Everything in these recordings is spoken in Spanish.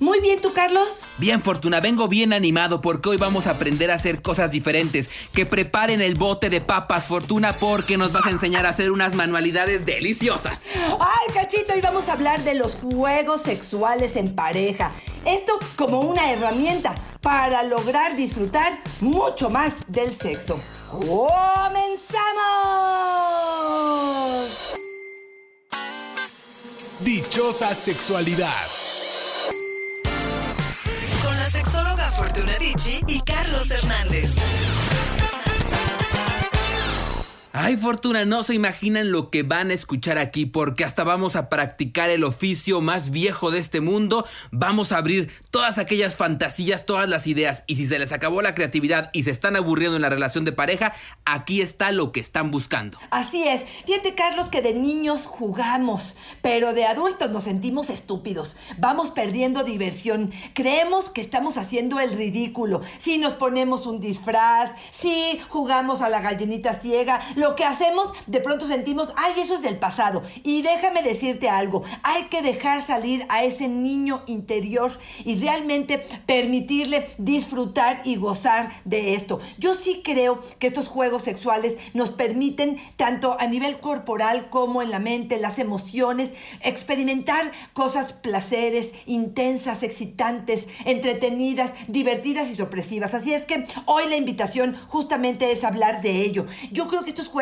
Muy bien, ¿tú, Carlos? Bien, Fortuna, vengo bien animado porque hoy vamos a aprender a hacer cosas diferentes. Que preparen el bote de papas, Fortuna, porque nos vas a enseñar a hacer unas manualidades deliciosas. Ay, cachito, hoy vamos a hablar de los juegos sexuales en pareja. Esto como una herramienta para lograr disfrutar mucho más del sexo. ¡Comenzamos! Dichosa sexualidad. Y Carlos Hernández. Ay, Fortuna, no se imaginan lo que van a escuchar aquí porque hasta vamos a practicar el oficio más viejo de este mundo. Vamos a abrir todas aquellas fantasías, todas las ideas. Y si se les acabó la creatividad y se están aburriendo en la relación de pareja, aquí está lo que están buscando. Así es. Fíjate, Carlos, que de niños jugamos, pero de adultos nos sentimos estúpidos. Vamos perdiendo diversión. Creemos que estamos haciendo el ridículo. Si nos ponemos un disfraz, si jugamos a la gallinita ciega, lo que hacemos, de pronto sentimos, ay, eso es del pasado. Y déjame decirte algo, hay que dejar salir a ese niño interior y realmente permitirle disfrutar y gozar de esto. Yo sí creo que estos juegos sexuales nos permiten, tanto a nivel corporal como en la mente, las emociones, experimentar cosas, placeres, intensas, excitantes, entretenidas, divertidas y sorpresivas. Así es que hoy la invitación justamente es hablar de ello. Yo creo que estos juegos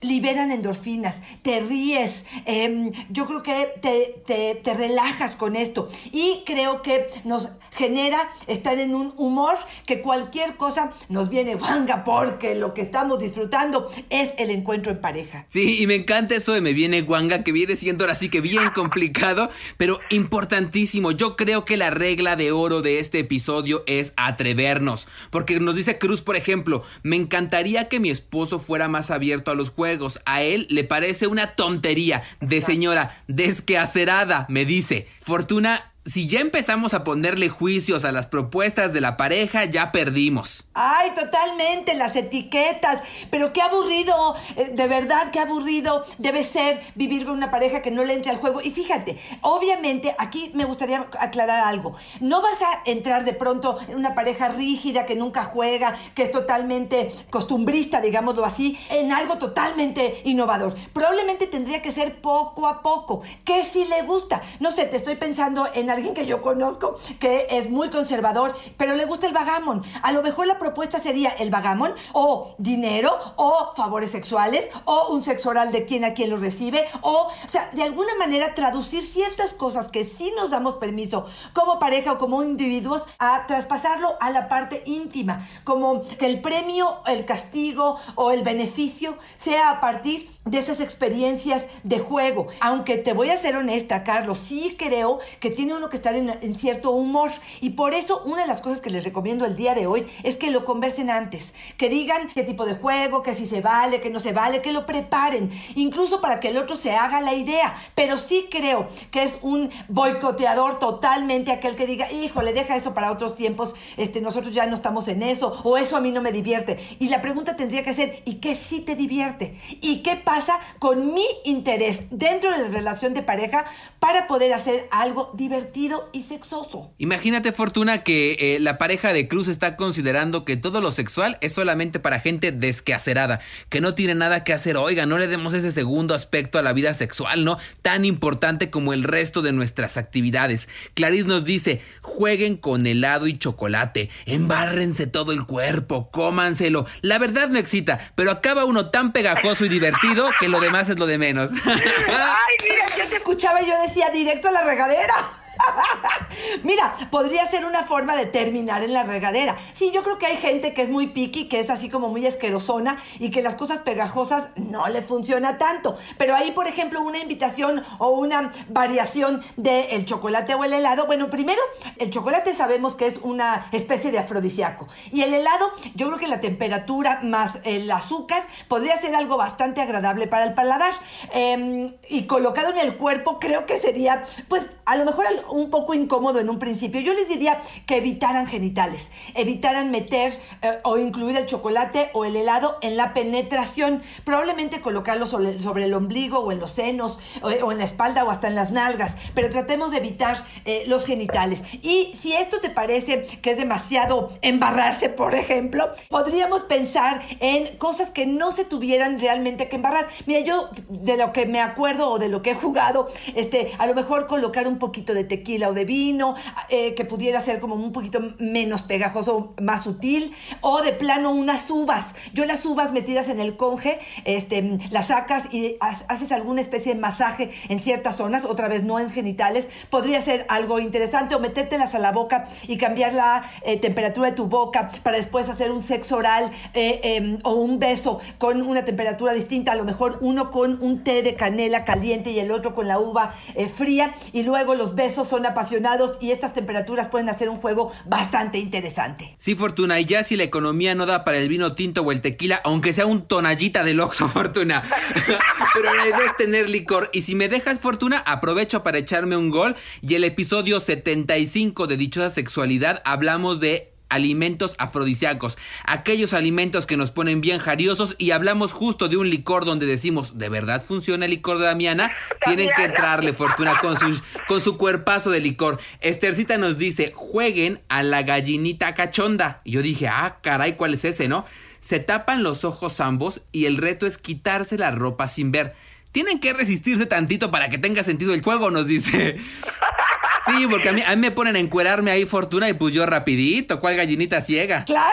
liberan endorfinas, te ríes, em, yo creo que te, te, te relajas con esto y creo que nos genera estar en un humor que cualquier cosa nos viene guanga porque lo que estamos disfrutando es el encuentro en pareja. Sí, y me encanta eso de me viene guanga, que viene siendo ahora sí que bien complicado, pero importantísimo. Yo creo que la regla de oro de este episodio es atrevernos. Porque nos dice Cruz, por ejemplo, me encantaría que mi esposo fuera más abierto a los juegos. A él le parece una tontería de señora desqueacerada, me dice. Fortuna si ya empezamos a ponerle juicios a las propuestas de la pareja, ya perdimos. Ay, totalmente, las etiquetas. Pero qué aburrido, eh, de verdad, qué aburrido debe ser vivir con una pareja que no le entre al juego. Y fíjate, obviamente, aquí me gustaría aclarar algo. No vas a entrar de pronto en una pareja rígida que nunca juega, que es totalmente costumbrista, digámoslo así, en algo totalmente innovador. Probablemente tendría que ser poco a poco. ¿Qué si le gusta? No sé, te estoy pensando en alguien que yo conozco que es muy conservador, pero le gusta el vagamon. A lo mejor la propuesta sería el vagamon o dinero o favores sexuales o un sexo oral de quien a quien lo recibe o, o sea, de alguna manera traducir ciertas cosas que sí nos damos permiso como pareja o como individuos a traspasarlo a la parte íntima, como que el premio, el castigo o el beneficio sea a partir de estas experiencias de juego. Aunque te voy a ser honesta, Carlos, sí creo que tiene uno que estar en, cierto humor. Y por eso una de las cosas que les recomiendo el día de hoy es que lo conversen antes. Que digan qué tipo de juego, que si se vale, que no se vale, que lo preparen. Incluso para que el otro se haga la idea. Pero sí creo que es un boicoteador totalmente aquel que diga, híjole, deja eso para otros tiempos, este, nosotros ya no estamos en eso, o eso a mí no me divierte. Y la pregunta tendría que ser, ¿y qué sí te divierte? ¿Y qué pasa? Con mi interés dentro de la relación de pareja para poder hacer algo divertido y sexoso. Imagínate, Fortuna, que eh, la pareja de Cruz está considerando que todo lo sexual es solamente para gente desquacerada, que no tiene nada que hacer. Oiga, no le demos ese segundo aspecto a la vida sexual, ¿no? Tan importante como el resto de nuestras actividades. Clarice nos dice, jueguen con helado y chocolate, embárrense todo el cuerpo, cómanselo. La verdad me excita, pero acaba uno tan pegajoso y divertido que lo demás es lo de menos. Ay, mira, yo te escuchaba y yo decía directo a la regadera. Mira, podría ser una forma de terminar en la regadera. Sí, yo creo que hay gente que es muy piqui, que es así como muy asquerosona y que las cosas pegajosas no les funciona tanto. Pero ahí, por ejemplo, una invitación o una variación del chocolate o el helado. Bueno, primero, el chocolate sabemos que es una especie de afrodisíaco. Y el helado, yo creo que la temperatura más el azúcar podría ser algo bastante agradable para el paladar. Em, y colocado en el cuerpo, creo que sería, pues, a lo mejor poco incómodo en un principio. Yo les diría que evitaran genitales, evitaran meter eh, o incluir el chocolate o el helado en la penetración, probablemente colocarlo sobre, el ombligo o en los senos o, en la espalda o hasta en las nalgas, pero tratemos de evitar eh, los genitales. Y si esto te parece que es demasiado embarrarse, por ejemplo, podríamos pensar en cosas que no se tuvieran realmente que embarrar. Mira, yo de lo que me acuerdo o de lo que he jugado, este, a lo mejor colocar un poquito de tequila tequila o de vino, eh, que pudiera ser como un poquito menos pegajoso, más sutil, o de plano unas uvas. Yo las uvas metidas en el conge, este, las sacas y haces alguna especie de masaje en ciertas zonas, otra vez no en genitales, podría ser algo interesante, o metértelas a la boca y cambiar la eh, temperatura de tu boca para después hacer un sexo oral eh, em, o un beso con una temperatura distinta, a lo mejor uno con un té de canela caliente y el otro con la uva fría, y luego los besos son apasionados y estas temperaturas pueden hacer un juego bastante interesante. Sí, Fortuna, y ya si la economía no da para el vino tinto o el tequila, aunque sea un tonallita de Oxxo, Fortuna. Pero la idea es tener licor. Y si me dejas, Fortuna, aprovecho para echarme un gol. Y el episodio 75 de Dichosa Sexualidad hablamos de alimentos afrodisíacos, aquellos alimentos que nos ponen bien jariosos y hablamos justo de un licor donde decimos, ¿de verdad funciona el licor de Damiana? Tienen que entrarle fortuna con su, con su cuerpazo de licor. Estercita nos dice, jueguen a la gallinita cachonda. Y yo dije, ah, caray, ¿cuál es ese, no? Se tapan los ojos ambos y el reto es quitarse la ropa sin ver. Tienen que resistirse tantito para que tenga sentido el juego, nos dice. Sí, porque a mí, a mí me ponen a encuerarme ahí fortuna y pues yo rapidito, ¿cuál gallinita ciega? Claro,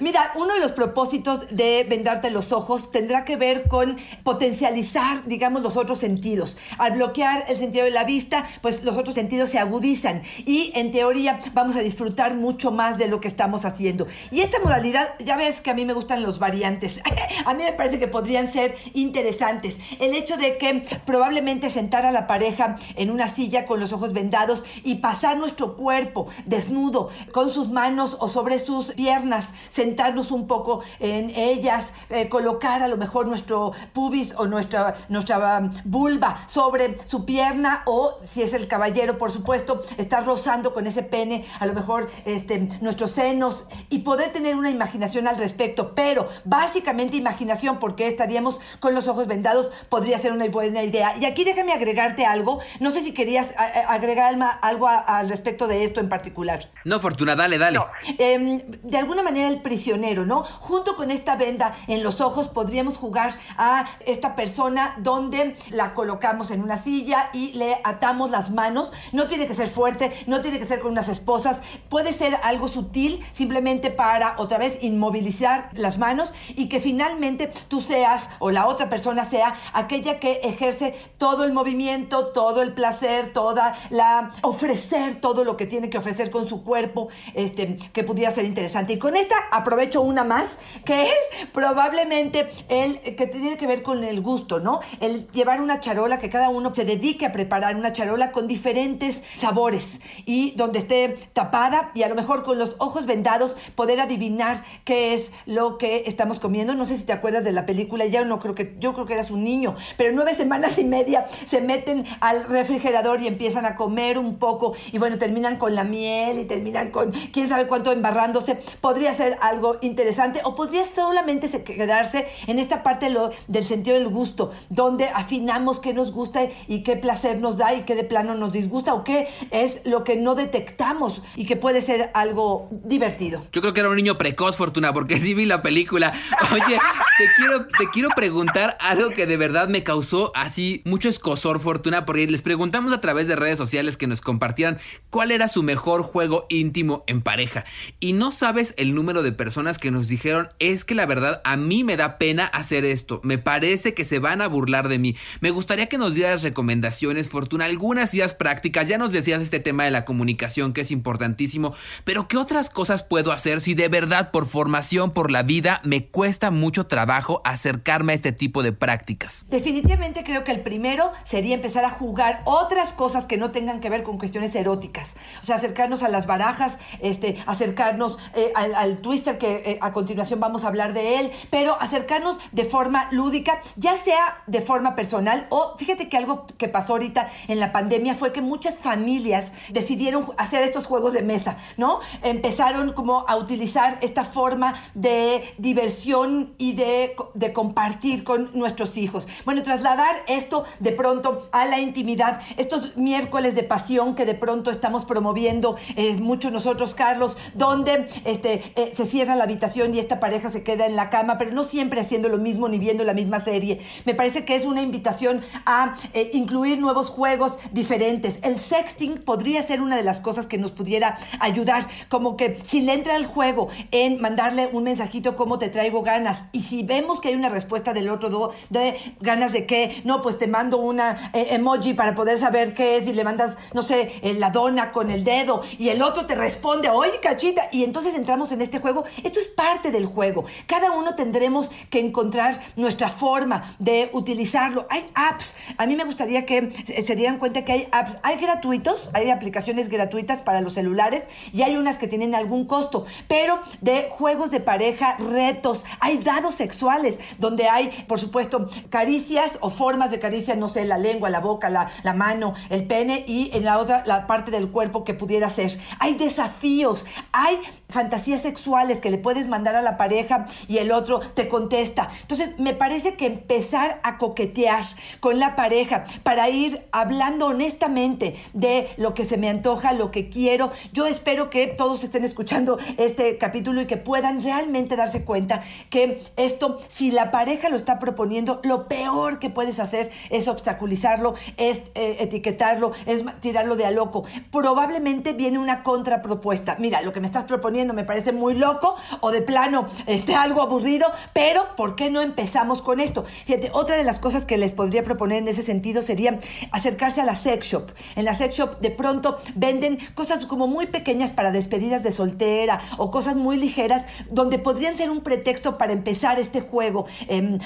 mira, uno de los propósitos de vendarte los ojos tendrá que ver con potencializar, digamos, los otros sentidos. Al bloquear el sentido de la vista, pues los otros sentidos se agudizan y en teoría vamos a disfrutar mucho más de lo que estamos haciendo. Y esta modalidad, ya ves que a mí me gustan los variantes. a mí me parece que podrían ser interesantes. El hecho de que probablemente sentar a la pareja en una silla con los ojos vendados y pasar nuestro cuerpo desnudo con sus manos o sobre sus piernas, sentarnos un poco en ellas, eh, colocar a lo mejor nuestro pubis o nuestra, nuestra um, vulva sobre su pierna o si es el caballero, por supuesto, estar rozando con ese pene, a lo mejor este, nuestros senos y poder tener una imaginación al respecto, pero básicamente imaginación porque estaríamos con los ojos vendados podría ser una buena idea. Y aquí déjame agregarte algo, no sé si querías agregar algo al respecto de esto en particular. No, Fortuna, dale, dale. Em, de alguna manera el prisionero, ¿no? Junto con esta venda en los ojos podríamos jugar a esta persona donde la colocamos en una silla y le atamos las manos. No tiene que ser fuerte, no tiene que ser con unas esposas, puede ser algo sutil simplemente para otra vez inmovilizar las manos y que finalmente tú seas o la otra persona sea aquella que ejerce todo el movimiento, todo el placer, toda la ofrecer todo lo que tiene que ofrecer con su cuerpo, este, que pudiera ser interesante. Y con esta aprovecho una más, que es probablemente el que tiene que ver con el gusto, ¿no? El llevar una charola, que cada uno se dedique a preparar una charola con diferentes sabores y donde esté tapada y a lo mejor con los ojos vendados poder adivinar qué es lo que estamos comiendo. No sé si te acuerdas de la película, ya no creo que, yo creo que eras un niño, pero nueve semanas y media se meten al refrigerador y empiezan a comer un poco y bueno, terminan con la miel y terminan con quién sabe cuánto embarrándose. Podría ser algo interesante o podría solamente se- quedarse en esta parte lo- del sentido del gusto, donde afinamos qué nos gusta y qué placer nos da y qué de plano nos disgusta o qué es lo que no detectamos y que puede ser algo divertido. Yo creo que era un niño precoz, Fortuna, porque sí vi la película. Oye, te quiero, te quiero preguntar algo que de verdad me causó así mucho escosor, Fortuna, porque les preguntamos a través de redes sociales que nos compartieran cuál era su mejor juego íntimo en pareja. Y no sabes el número de personas que nos dijeron, es que la verdad a mí me da pena hacer esto. Me parece que se van a burlar de mí. Me gustaría que nos dieras recomendaciones, Fortuna, algunas ideas prácticas. Ya nos decías este tema de la comunicación que es importantísimo, pero ¿qué otras cosas puedo hacer si de verdad por formación, por la vida, me cuesta mucho trabajo acercarme a este tipo de prácticas? Definitivamente creo que el primero sería empezar a jugar otras cosas que no tengan que ver con cuestiones eróticas. O sea, acercarnos a las barajas, este, acercarnos eh, al, al twister que eh, a continuación vamos a hablar de él, pero acercarnos de forma lúdica, ya sea de forma personal o fíjate que algo que pasó ahorita en la pandemia fue que muchas familias decidieron hacer estos juegos de mesa, ¿no? Empezaron como a utilizar esta forma de diversión y de, de compartir con nuestros hijos. Bueno, trasladar esto de pronto a la intimidad, estos miércoles de pasión que de pronto estamos promoviendo eh, mucho nosotros, Carlos, donde este, eh, se cierra la habitación y esta pareja se queda en la cama, pero no siempre haciendo lo mismo ni viendo la misma serie. Me parece que es una invitación a eh, incluir nuevos juegos diferentes. El sexting podría ser una de las cosas que nos pudiera ayudar, como que si le entra al juego en mandarle un mensajito como te traigo ganas y si vemos que hay una respuesta del otro de ganas de qué, no, pues te mando una eh, emoji para poder saber qué es y le mandas, no sé, eh, la dona con el dedo y el otro te responde, oye cachita, y entonces entramos en este juego. Esto es parte del juego. Cada uno tendremos que encontrar nuestra forma de utilizarlo. Hay apps. A mí me gustaría que se dieran cuenta que hay apps. Hay gratuitos, hay aplicaciones gratuitas para los celulares y hay unas que tienen algún costo, pero de juegos de pareja, retos, hay dados sexuales donde hay, por supuesto, caricias o formas de caricias, no sé, la lengua, la boca, la, la mano, el pene y en la otra la parte del cuerpo que pudiera ser. Hay desafíos, hay fantasías sexuales que le puedes mandar a la pareja y el otro te contesta. Entonces, me parece que empezar a coquetear con la pareja para ir hablando honestamente de lo que se me antoja, lo que quiero. Yo espero que todos estén escuchando este capítulo y que puedan realmente darse cuenta que esto, si la pareja lo está proponiendo, lo peor que puedes hacer es obstaculizarlo, es eh, etiquetarlo, es ma- tirarlo de a loco. Probablemente viene una contrapropuesta. Mira, lo que me estás proponiendo me parece muy loco o de plano este, algo aburrido, pero ¿por qué no empezamos con esto? Fíjate, otra de las cosas que les podría proponer en ese sentido sería acercarse a la sex shop. En la sex shop de pronto venden cosas como muy pequeñas para despedidas de soltera o cosas muy ligeras donde podrían ser un pretexto para empezar este juego. Em,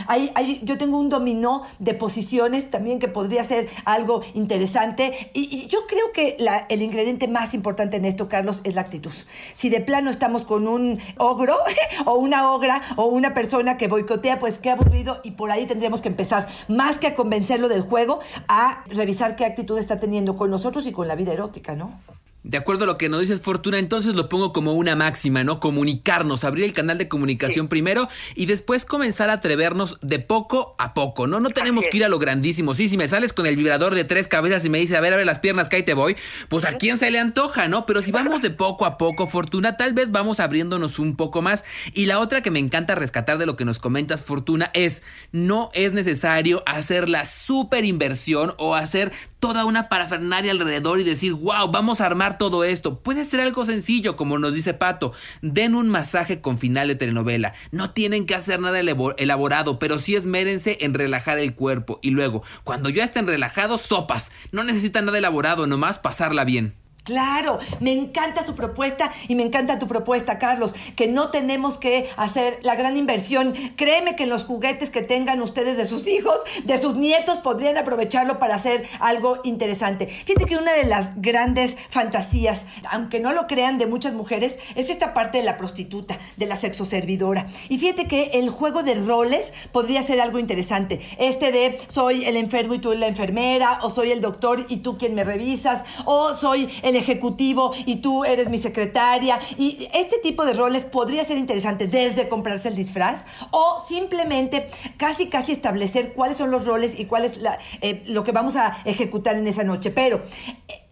yo tengo un dominó de posiciones también que podría ser algo interesante y yo creo que la- el ingrediente más importante en esto, Carlos, es la actitud. Si de plano estamos con un ogro o una ogra o una persona que boicotea, pues qué aburrido y por ahí tendríamos que empezar, más que a convencerlo del juego, a revisar qué actitud está teniendo con nosotros y con la vida erótica, ¿no? De acuerdo a lo que nos dice Fortuna, entonces lo pongo como una máxima, ¿no? Comunicarnos, abrir el canal de comunicación primero y después comenzar a atrevernos de poco a poco, ¿no? No tenemos que ir a lo grandísimo. Sí, si me sales con el vibrador de tres cabezas y me dices, a ver, a ver las piernas, que ahí te voy, pues a quién se le antoja, ¿no? Pero si vamos de poco a poco, Fortuna, tal vez vamos abriéndonos un poco más. Y la otra que me encanta rescatar de lo que nos comentas, Fortuna, es no es necesario hacer la super inversión o hacer toda una parafernalia alrededor y decir, wow, vamos a armar todo esto. Puede ser algo sencillo, como nos dice Pato. Den un masaje con final de telenovela. No tienen que hacer nada elabo- elaborado, pero sí esmérense en relajar el cuerpo. Y luego, cuando ya estén relajados, sopas. No necesitan nada elaborado, nomás pasarla bien. Claro, me encanta su propuesta y me encanta tu propuesta, Carlos, que no tenemos que hacer la gran inversión. Créeme que los juguetes que tengan ustedes de sus hijos, de sus nietos, podrían aprovecharlo para hacer algo interesante. Fíjate que una de las grandes fantasías, aunque no lo crean, de muchas mujeres, es esta parte de la prostituta, de la sexoservidora. Y fíjate que el juego de roles podría ser algo interesante. Este de soy el enfermo y tú la enfermera, o soy el doctor y tú quien me revisas, o soy el ejecutivo y tú eres mi secretaria. Y este tipo de roles podría ser interesante desde comprarse el disfraz o simplemente casi, casi establecer cuáles son los roles y cuál es la, eh, lo que vamos a ejecutar en esa noche. Pero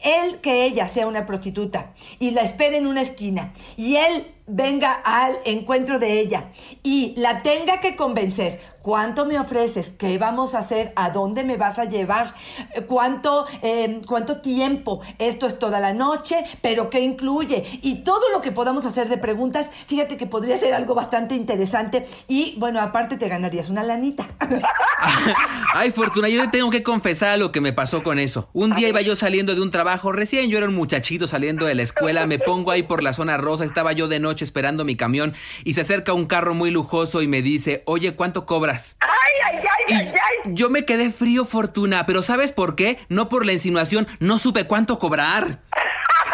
él que ella sea una prostituta y la espere en una esquina y él venga al encuentro de ella y la tenga que convencer ¿Cuánto me ofreces? ¿Qué vamos a hacer? ¿A dónde me vas a llevar? ¿Cuánto, eh, ¿Cuánto tiempo? Esto es toda la noche, pero ¿qué incluye? Y todo lo que podamos hacer de preguntas, fíjate que podría ser algo bastante interesante y bueno, aparte te ganarías una lanita. Ay, Fortuna, yo tengo que confesar lo que me pasó con eso. Un día iba yo saliendo de un trabajo, recién yo era un muchachito saliendo de la escuela, me pongo ahí por la zona rosa, estaba yo de noche esperando mi camión y se acerca un carro muy lujoso y me dice, oye, ¿cuánto cobras? Ay, ay, ay, ay, ay. Yo me quedé frío, Fortuna, pero ¿sabes por qué? No por la insinuación, no supe cuánto cobrar.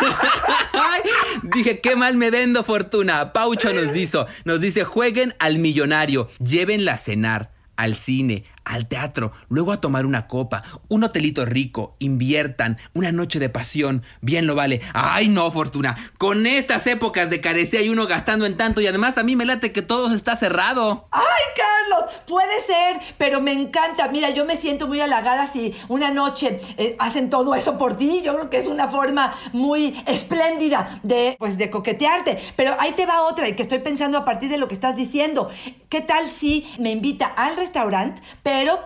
Dije, qué mal me vendo, Fortuna. Paucho nos dice, nos dice, jueguen al millonario, llévenla a cenar, al cine, al teatro, luego a tomar una copa, un hotelito rico, inviertan, una noche de pasión, bien lo vale. Ay, no, Fortuna, con estas épocas de carecía y uno gastando en tanto y además a mí me late que todo está cerrado. Ay, Carlos, puede ser, pero me encanta. Mira, yo me siento muy halagada si una noche eh, hacen todo eso por ti. Yo creo que es una forma muy espléndida de, pues, de coquetearte. Pero ahí te va otra y que estoy pensando a partir de lo que estás diciendo. ¿Qué tal si me invita al restaurante,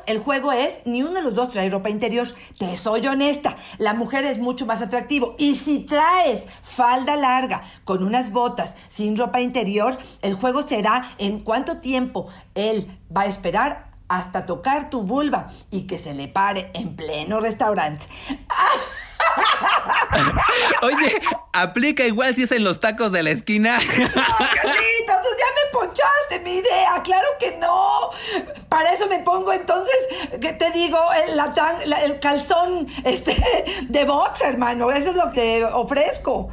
el juego es, ni uno de los dos trae ropa interior. Te soy honesta, la mujer es mucho más atractivo. Y si traes falda larga con unas botas sin ropa interior, el juego será en cuánto tiempo él va a esperar hasta tocar tu vulva y que se le pare en pleno restaurante. Oye, aplica igual si es en los tacos de la esquina. Carlita, pues ya me ponchaste mi idea. Claro que no. Para eso me pongo entonces, ¿qué te digo? El, calzón este, de box, hermano. Eso es lo que ofrezco.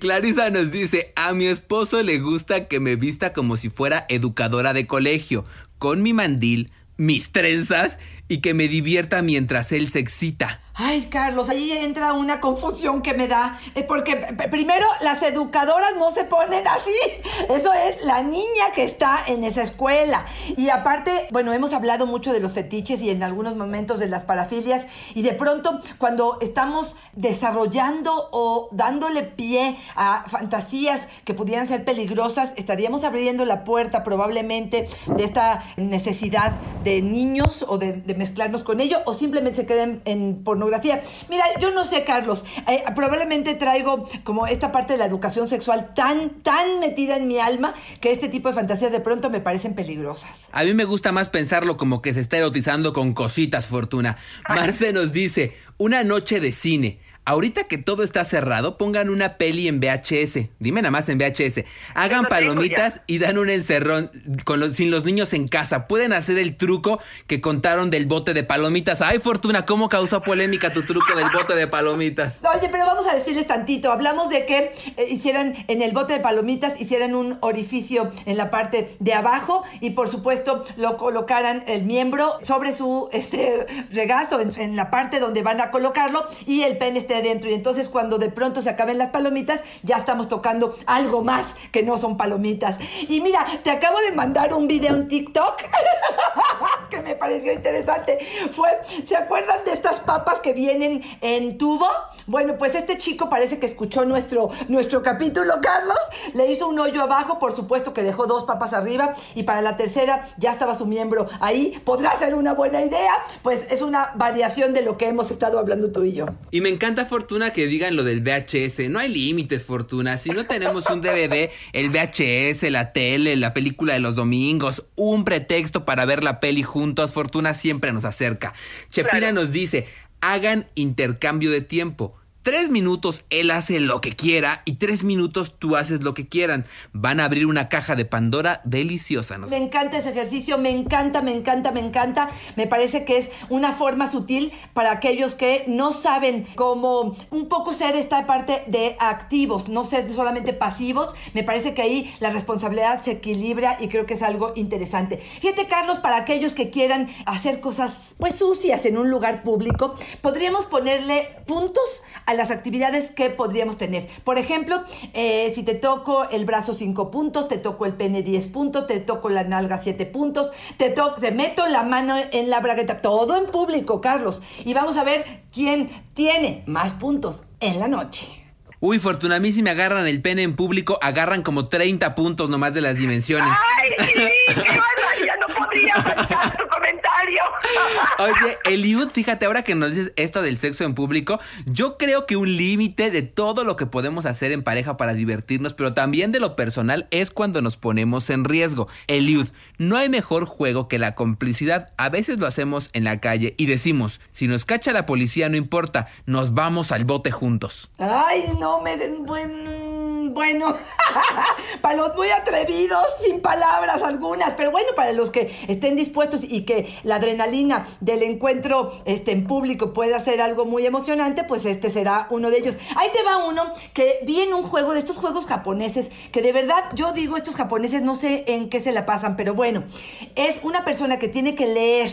Clarisa nos dice, a mi esposo le gusta que me vista como si fuera educadora de colegio, con mi mandil, mis trenzas y que me divierta mientras él se excita. Ay, Carlos, ahí entra una confusión que me da, eh, porque primero las educadoras no se ponen así, eso es la niña que está en esa escuela. Y aparte, bueno, hemos hablado mucho de los fetiches y en algunos momentos de las parafilias, y de pronto cuando estamos desarrollando o dándole pie a fantasías que pudieran ser peligrosas, estaríamos abriendo la puerta probablemente de esta necesidad de niños o de, mezclarnos con ellos, o simplemente se queden en pornografía Mira, yo no sé, Carlos, eh, probablemente traigo como esta parte de la educación sexual tan, tan metida en mi alma que este tipo de fantasías de pronto me parecen peligrosas. A mí me gusta más pensarlo como que se está erotizando con cositas, Fortuna. Marce nos dice, una noche de cine. Ahorita que todo está cerrado, pongan una peli en VHS. Dime nada más en VHS. Hagan palomitas y dan un encerrón con sin los niños en casa. Pueden hacer el truco que contaron del bote de palomitas. Ay, Fortuna, ¿cómo causó polémica tu truco del bote de palomitas? Oye, pero vamos a decirles tantito. Hablamos de que eh, hicieran en el bote de palomitas, hicieran un orificio en la parte de abajo y por supuesto lo colocaran el miembro sobre su este regazo, en, en la parte donde van a colocarlo y el pene adentro. Y entonces cuando de pronto se acaben las palomitas, ya estamos tocando algo más que no son palomitas. Y mira, te acabo de mandar un video en TikTok que me pareció interesante. Fue, ¿se acuerdan de estas papas que vienen en tubo? Bueno, pues este chico parece que escuchó nuestro, nuestro capítulo, Carlos. Le hizo un hoyo abajo, por supuesto que dejó dos papas arriba y para la tercera ya estaba su miembro ahí. ¿Podrá ser una buena idea? Pues es una variación de lo que hemos estado hablando tú y yo. Y me encanta Fortuna que digan lo del VHS. No hay límites, Fortuna. Si no tenemos un DVD, el VHS, la tele, la película de los domingos, un pretexto para ver la peli juntos, Fortuna siempre nos acerca. Chepina nos dice, hagan intercambio de tiempo. Tres minutos él hace lo que quiera y tres minutos tú haces lo que quieran. Van a abrir una caja de Pandora deliciosa. Me encanta ese ejercicio, me encanta, me encanta, me encanta. Me parece que es una forma sutil para aquellos que no saben cómo un poco ser esta parte de activos, no ser solamente pasivos. Me parece que ahí la responsabilidad se equilibra y creo que es algo interesante. Fíjate, Carlos, para aquellos que quieran hacer cosas pues sucias en un lugar público, podríamos ponerle puntos a las actividades que podríamos tener. Por ejemplo, eh, si te toco el brazo 5 puntos, te toco el pene 10 puntos, te toco la nalga 7 puntos, te, to te meto la mano en la bragueta, todo en público, Carlos. Y vamos a ver quién tiene más puntos en la noche. Uy, Fortuna, a mí si me agarran el pene en público, agarran como 30 puntos nomás de las dimensiones. ¡Ay, sí! ¡Qué podría aceptar tu comentario. Oye, Eliud, fíjate, ahora que nos dices esto del sexo en público, yo creo que un límite de todo lo que podemos hacer en pareja para divertirnos, pero también de lo personal, es cuando nos ponemos en riesgo. Eliud, no hay mejor juego que la complicidad. A veces lo hacemos en la calle y decimos, si nos cacha la policía, no importa, nos vamos al bote juntos. Ay, no me den buen. Bueno, para los muy atrevidos, sin palabras algunas, pero bueno, para los que estén dispuestos y que la adrenalina del encuentro este, en público pueda ser algo muy emocionante, pues este será uno de ellos. Ahí te va uno que vi en un juego de estos juegos japoneses, que de verdad yo digo estos japoneses no sé en qué se la pasan, pero bueno, es una persona que tiene que leer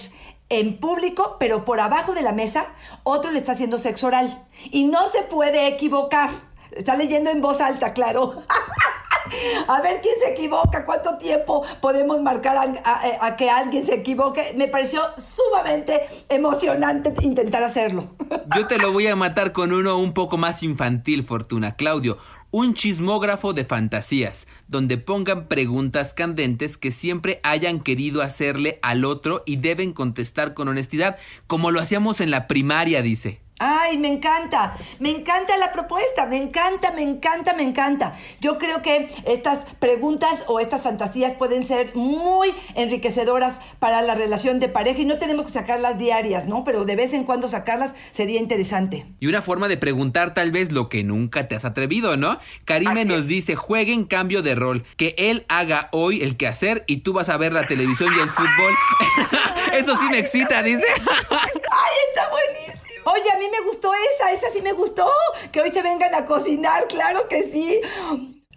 en público, pero por abajo de la mesa, otro le está haciendo sexo oral. Y no se puede equivocar. Está leyendo en voz alta, claro. A ver quién se equivoca, cuánto tiempo podemos marcar a, que alguien se equivoque. Me pareció sumamente emocionante intentar hacerlo. Yo te lo voy a matar con uno un poco más infantil, Fortuna. Claudio, un chismógrafo de fantasías, donde pongan preguntas candentes que siempre hayan querido hacerle al otro y deben contestar con honestidad, como lo hacíamos en la primaria, dice. Ay, me encanta, me encanta la propuesta, me encanta, me encanta, me encanta. Yo creo que estas preguntas o estas fantasías pueden ser muy enriquecedoras para la relación de pareja y no tenemos que sacarlas diarias, ¿no? Pero de vez en cuando sacarlas sería interesante. Y una forma de preguntar tal vez lo que nunca te has atrevido, ¿no? Karime nos dice, jueguen cambio de rol, que él haga hoy el quehacer y tú vas a ver la televisión y el fútbol. Eso sí me excita, dice. ¡Ay, está buenísimo! Oye, a mí me gustó esa, esa sí me gustó. Que hoy se vengan a cocinar, claro que sí.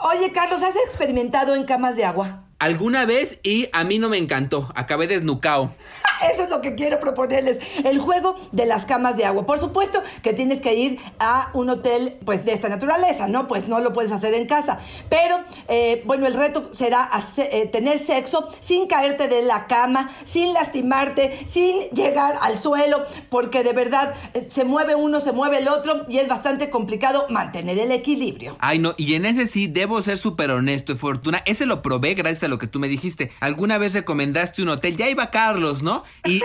Oye, Carlos, ¿has experimentado en camas de agua? Alguna vez y a mí no me encantó, acabé desnucao. Eso es lo que quiero proponerles. El juego de las camas de agua. Por supuesto que tienes que ir a un hotel pues de esta naturaleza, ¿no? Pues no lo puedes hacer en casa. Pero, eh, bueno, el reto será hacer- eh, tener sexo sin caerte de la cama, sin lastimarte, sin llegar al suelo, porque de verdad eh, se mueve uno, se mueve el otro y es bastante complicado mantener el equilibrio. Ay, no, y en ese sí debo ser súper honesto, Fortuna. Ese lo probé gracias a lo que tú me dijiste. Alguna vez recomendaste un hotel, ya iba Carlos, ¿no? Y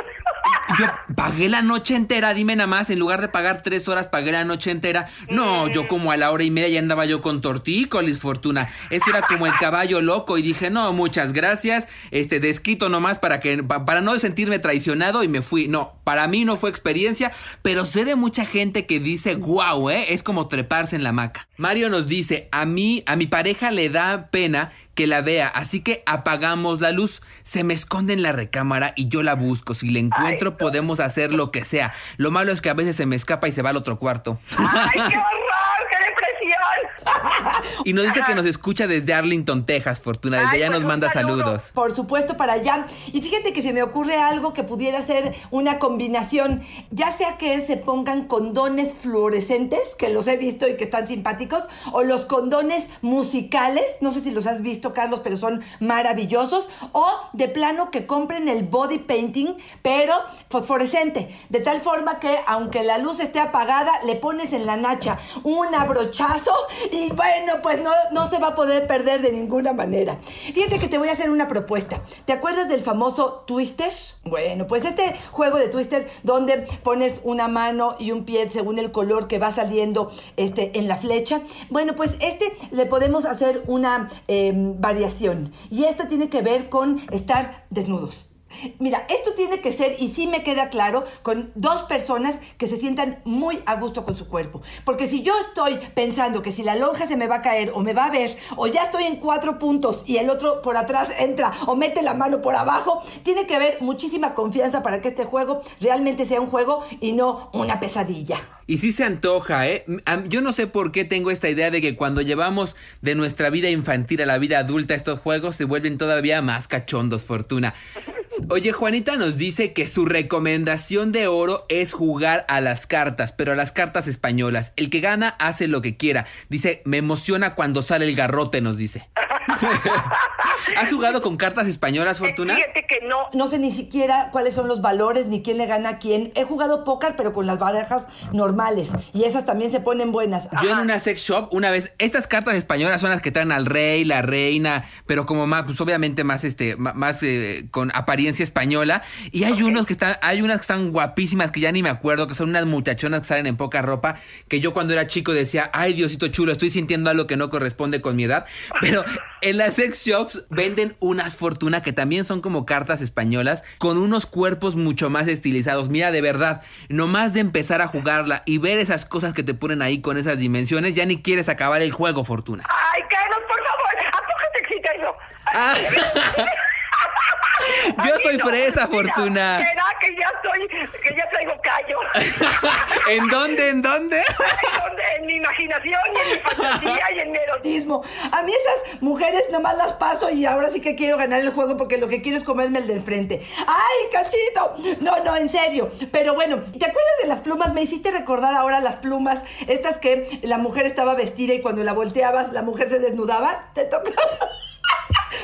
yo pagué la noche entera, dime nada más, en lugar de pagar tres horas, pagué la noche entera. No, yo como a la hora y media ya andaba yo con tortícolis, Fortuna. Eso era como el caballo loco y dije, no, muchas gracias, este, desquito nomás para que, pa- para no sentirme traicionado y me fui. No, para mí no fue experiencia, pero sé de mucha gente que dice, wow, ¿eh? Es como treparse en la hamaca. Mario nos dice, a mí, a mi pareja le da pena que la vea, así que apagamos la luz. Se me esconde en la recámara y yo la busco. Si la encuentro, podemos hacer lo que sea. Lo malo es que a veces se me escapa y se va al otro cuarto. ¡Ay, qué y nos dice que nos escucha desde Arlington, Texas, Fortuna. Desde Ay, allá pues, nos manda saludo. saludos. Por supuesto, para allá. Y fíjate que se me ocurre algo que pudiera ser una combinación, ya sea que se pongan condones fluorescentes, que los he visto y que están simpáticos, o los condones musicales, no sé si los has visto, Carlos, pero son maravillosos, o de plano que compren el body painting, pero fosforescente, de tal forma que aunque la luz esté apagada, le pones en la nacha un y bueno, pues no, no se va a poder perder de ninguna manera. Fíjate que te voy a hacer una propuesta. ¿Te acuerdas del famoso Twister? Bueno, pues este juego de Twister donde pones una mano y un pie según el color que va saliendo este, en la flecha. Bueno, pues este le podemos hacer una eh, variación. Y esta tiene que ver con estar desnudos. Mira, esto tiene que ser, y sí me queda claro, con dos personas que se sientan muy a gusto con su cuerpo. Porque si yo estoy pensando que si la lonja se me va a caer o me va a ver, o ya estoy en cuatro puntos y el otro por atrás entra o mete la mano por abajo, tiene que haber muchísima confianza para que este juego realmente sea un juego y no una pesadilla. Y sí se antoja, ¿eh? Yo no sé por qué tengo esta idea de que cuando llevamos de nuestra vida infantil a la vida adulta estos juegos se vuelven todavía más cachondos, Fortuna. Oye, Juanita nos dice que su recomendación de oro es jugar a las cartas, pero a las cartas españolas. El que gana hace lo que quiera. Dice, me emociona cuando sale el garrote, nos dice. ¿Has jugado con cartas españolas, Fortuna? Fíjate que no. No sé ni siquiera cuáles son los valores ni quién le gana a quién. He jugado póker, pero con las barajas normales. Y esas también se ponen buenas. Yo en una sex shop, una vez, estas cartas españolas son las que traen al rey, la reina, pero como más, pues obviamente más, este, más eh, con apariencia española. Y hay unos que están, hay unas que están guapísimas que ya ni me acuerdo, que son unas muchachonas que salen en poca ropa, que yo cuando era chico decía, ay Diosito chulo, estoy sintiendo algo que no corresponde con mi edad. Pero en las sex shops venden unas fortuna que también son como cartas españolas, con unos cuerpos mucho más estilizados. Mira, de verdad, nomás de empezar a jugarla y ver esas cosas que te ponen ahí con esas dimensiones, ya ni quieres acabar el juego, Fortuna. Ay, Carlos, por favor, ¿a poco te excita eso? Ah. Yo soy no. fresa, Mira, Fortuna. ¿Será que ya estoy, que ya traigo callo? ¿En dónde? ¿En dónde? ¿Dónde? En mi imaginación y en mi fantasía y en mi erotismo. erotismo. A mí esas mujeres nomás las paso y ahora sí que quiero ganar el juego porque lo que quiero es comerme el de enfrente. ¡Ay, cachito! No, no, en serio. Pero bueno, ¿te acuerdas de las plumas? Me hiciste recordar ahora las plumas, estas que la mujer estaba vestida y cuando la volteabas la mujer se desnudaba. ¿Te tocaba?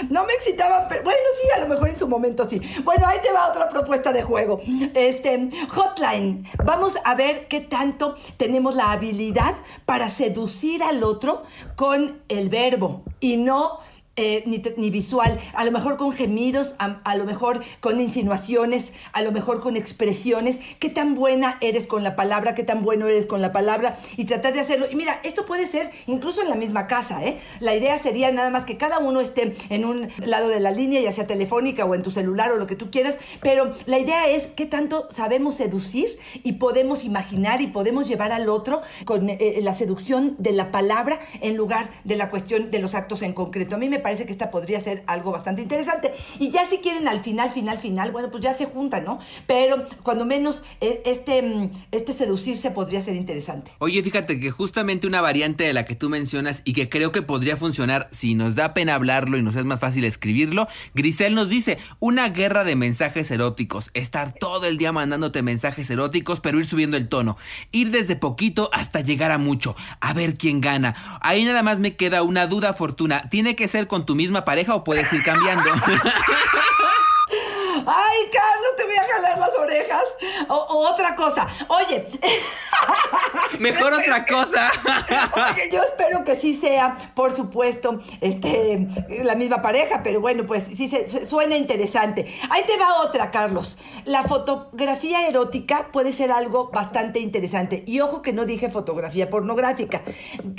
No me excitaban, pero bueno, sí, a lo mejor en su momento sí. Bueno, ahí te va otra propuesta de juego. Este, Hotline. Vamos a ver qué tanto tenemos la habilidad para seducir al otro con el verbo y no eh, ni, ni visual, a lo mejor con gemidos, a, a lo mejor con insinuaciones, a lo mejor con expresiones, qué tan buena eres con la palabra, qué tan bueno eres con la palabra y tratar de hacerlo. Y mira, esto puede ser incluso en la misma casa, ¿eh? La idea sería nada más que cada uno esté en un lado de la línea, ya sea telefónica o en tu celular o lo que tú quieras, pero la idea es qué tanto sabemos seducir y podemos imaginar y podemos llevar al otro con eh, la seducción de la palabra en lugar de la cuestión de los actos en concreto. A mí me parece que esta podría ser algo bastante interesante. Y ya si quieren al final, final, final, bueno, pues ya se juntan, ¿no? Pero cuando menos eh, este, mm, este seducirse podría ser interesante. Oye, fíjate que justamente una variante de la que tú mencionas y que creo que podría funcionar si nos da pena hablarlo y nos es más fácil escribirlo, Grisel nos dice, una guerra de mensajes eróticos, estar todo el día mandándote mensajes eróticos, pero ir subiendo el tono, ir desde poquito hasta llegar a mucho, a ver quién gana. Ahí nada más me queda una duda, Fortuna, ¿tiene que ser con tu misma pareja o puedes ir cambiando? Ay, Carlos, te voy a jalar las orejas. O, o otra cosa. Oye, Mejor otra cosa. yo espero que sí sea, por supuesto, este, la misma pareja, pero bueno, pues sí se, suena interesante. Ahí te va otra, Carlos. La fotografía erótica puede ser algo bastante interesante. Y ojo que no dije fotografía pornográfica.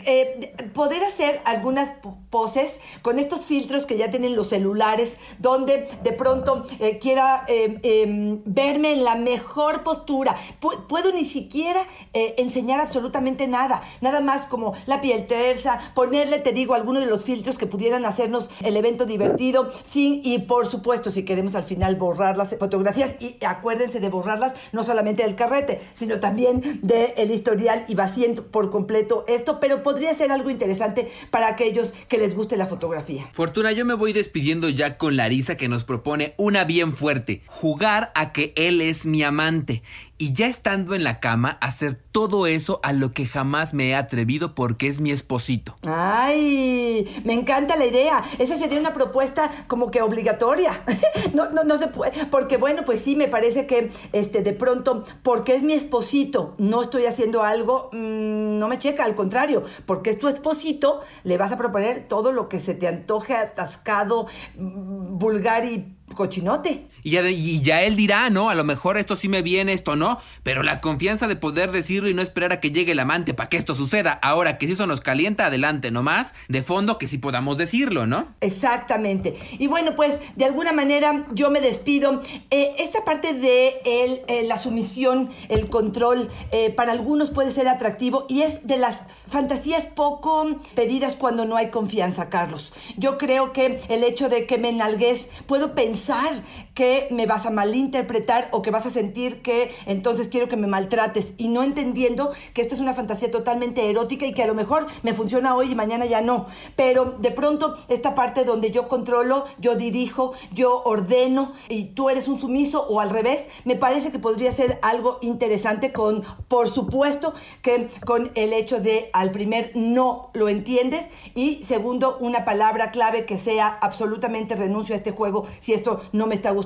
Eh, poder hacer algunas po- poses con estos filtros que ya tienen los celulares, donde de pronto eh, quiera eh, eh, verme en la mejor postura. Pu- puedo ni siquiera eh, enseñar absolutamente nada, nada más como la piel tersa, ponerle, te digo, alguno de los filtros que pudieran hacernos el evento divertido, sin, y por supuesto, si queremos al final borrar las fotografías, y acuérdense de borrarlas no solamente del carrete, sino también del historial y vacíen por completo esto, pero podría ser algo interesante para aquellos que les guste la fotografía. Fortuna, yo me voy despidiendo ya con Larisa que nos propone una bien fuerte, jugar a que él es mi amante y ya estando en la cama hacer todo eso a lo que jamás me he atrevido porque es mi esposito. Ay, me encanta la idea. Esa sería una propuesta como que obligatoria. No, no, no se puede, porque bueno, pues sí, me parece que este, de pronto, porque es mi esposito, no estoy haciendo algo, mm, no me checa, al contrario, porque es tu esposito, le vas a proponer todo lo que se te antoje atascado, mm, vulgar y cochinote. Y ya, y ya él dirá, ¿no? A lo mejor esto sí me viene, esto no, pero la confianza de poder decirlo y no esperar a que llegue el amante para que esto suceda. Ahora que si eso nos calienta, adelante, nomás, de fondo que sí podamos decirlo, ¿no? Exactamente. Y bueno, pues de alguna manera yo me despido. Eh, esta parte de el, eh, la sumisión, el control, eh, para algunos puede ser atractivo y es de las fantasías poco pedidas cuando no hay confianza, Carlos. Yo creo que el hecho de que me nalgues, puedo pensar usar que me vas a malinterpretar o que vas a sentir que entonces quiero que me maltrates y no entendiendo que esto es una fantasía totalmente erótica y que a lo mejor me funciona hoy y mañana ya no. Pero de pronto esta parte donde yo controlo, yo dirijo, yo ordeno y tú eres un sumiso o al revés, me parece que podría ser algo interesante con, por supuesto, que con el hecho de al primer no lo entiendes y segundo, una palabra clave que sea absolutamente renuncio a este juego si esto no me está gustando.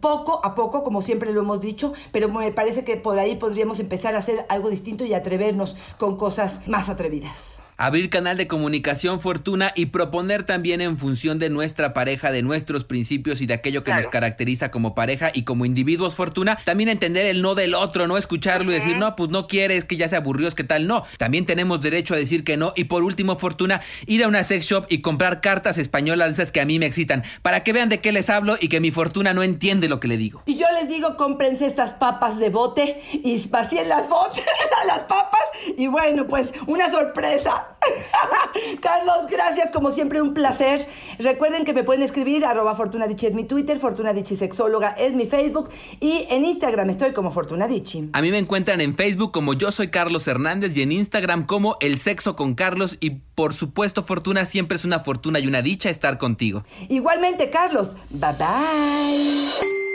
Poco a poco, como siempre lo hemos dicho, pero me parece que por ahí podríamos empezar a hacer algo distinto y atrevernos con cosas más atrevidas abrir canal de comunicación fortuna y proponer también en función de nuestra pareja, de nuestros principios y de aquello que nos caracteriza como pareja y como individuos fortuna, también entender el no del otro, no escucharlo y decir, no, pues no quiere, es que ya se aburrió, es que tal, no. También tenemos derecho a decir que no y por último fortuna, ir a una sex shop y comprar cartas españolas esas que a mí me excitan, para que vean de qué les hablo y que mi fortuna no entiende lo que le digo. Y yo les digo, cómprense estas papas de bote y vacíen las botes a las papas y bueno, pues una sorpresa. Carlos, gracias, como siempre, un placer. Recuerden que me pueden escribir, arroba Fortunadichi es mi Twitter, Fortunadichi Sexóloga es mi Facebook y en Instagram estoy como Fortunadichi. A mí me encuentran en Facebook como yo soy Carlos Hernández y en Instagram como El Sexo con Carlos y por supuesto, Fortuna, siempre es una fortuna y una dicha estar contigo. Igualmente, Carlos. Bye bye.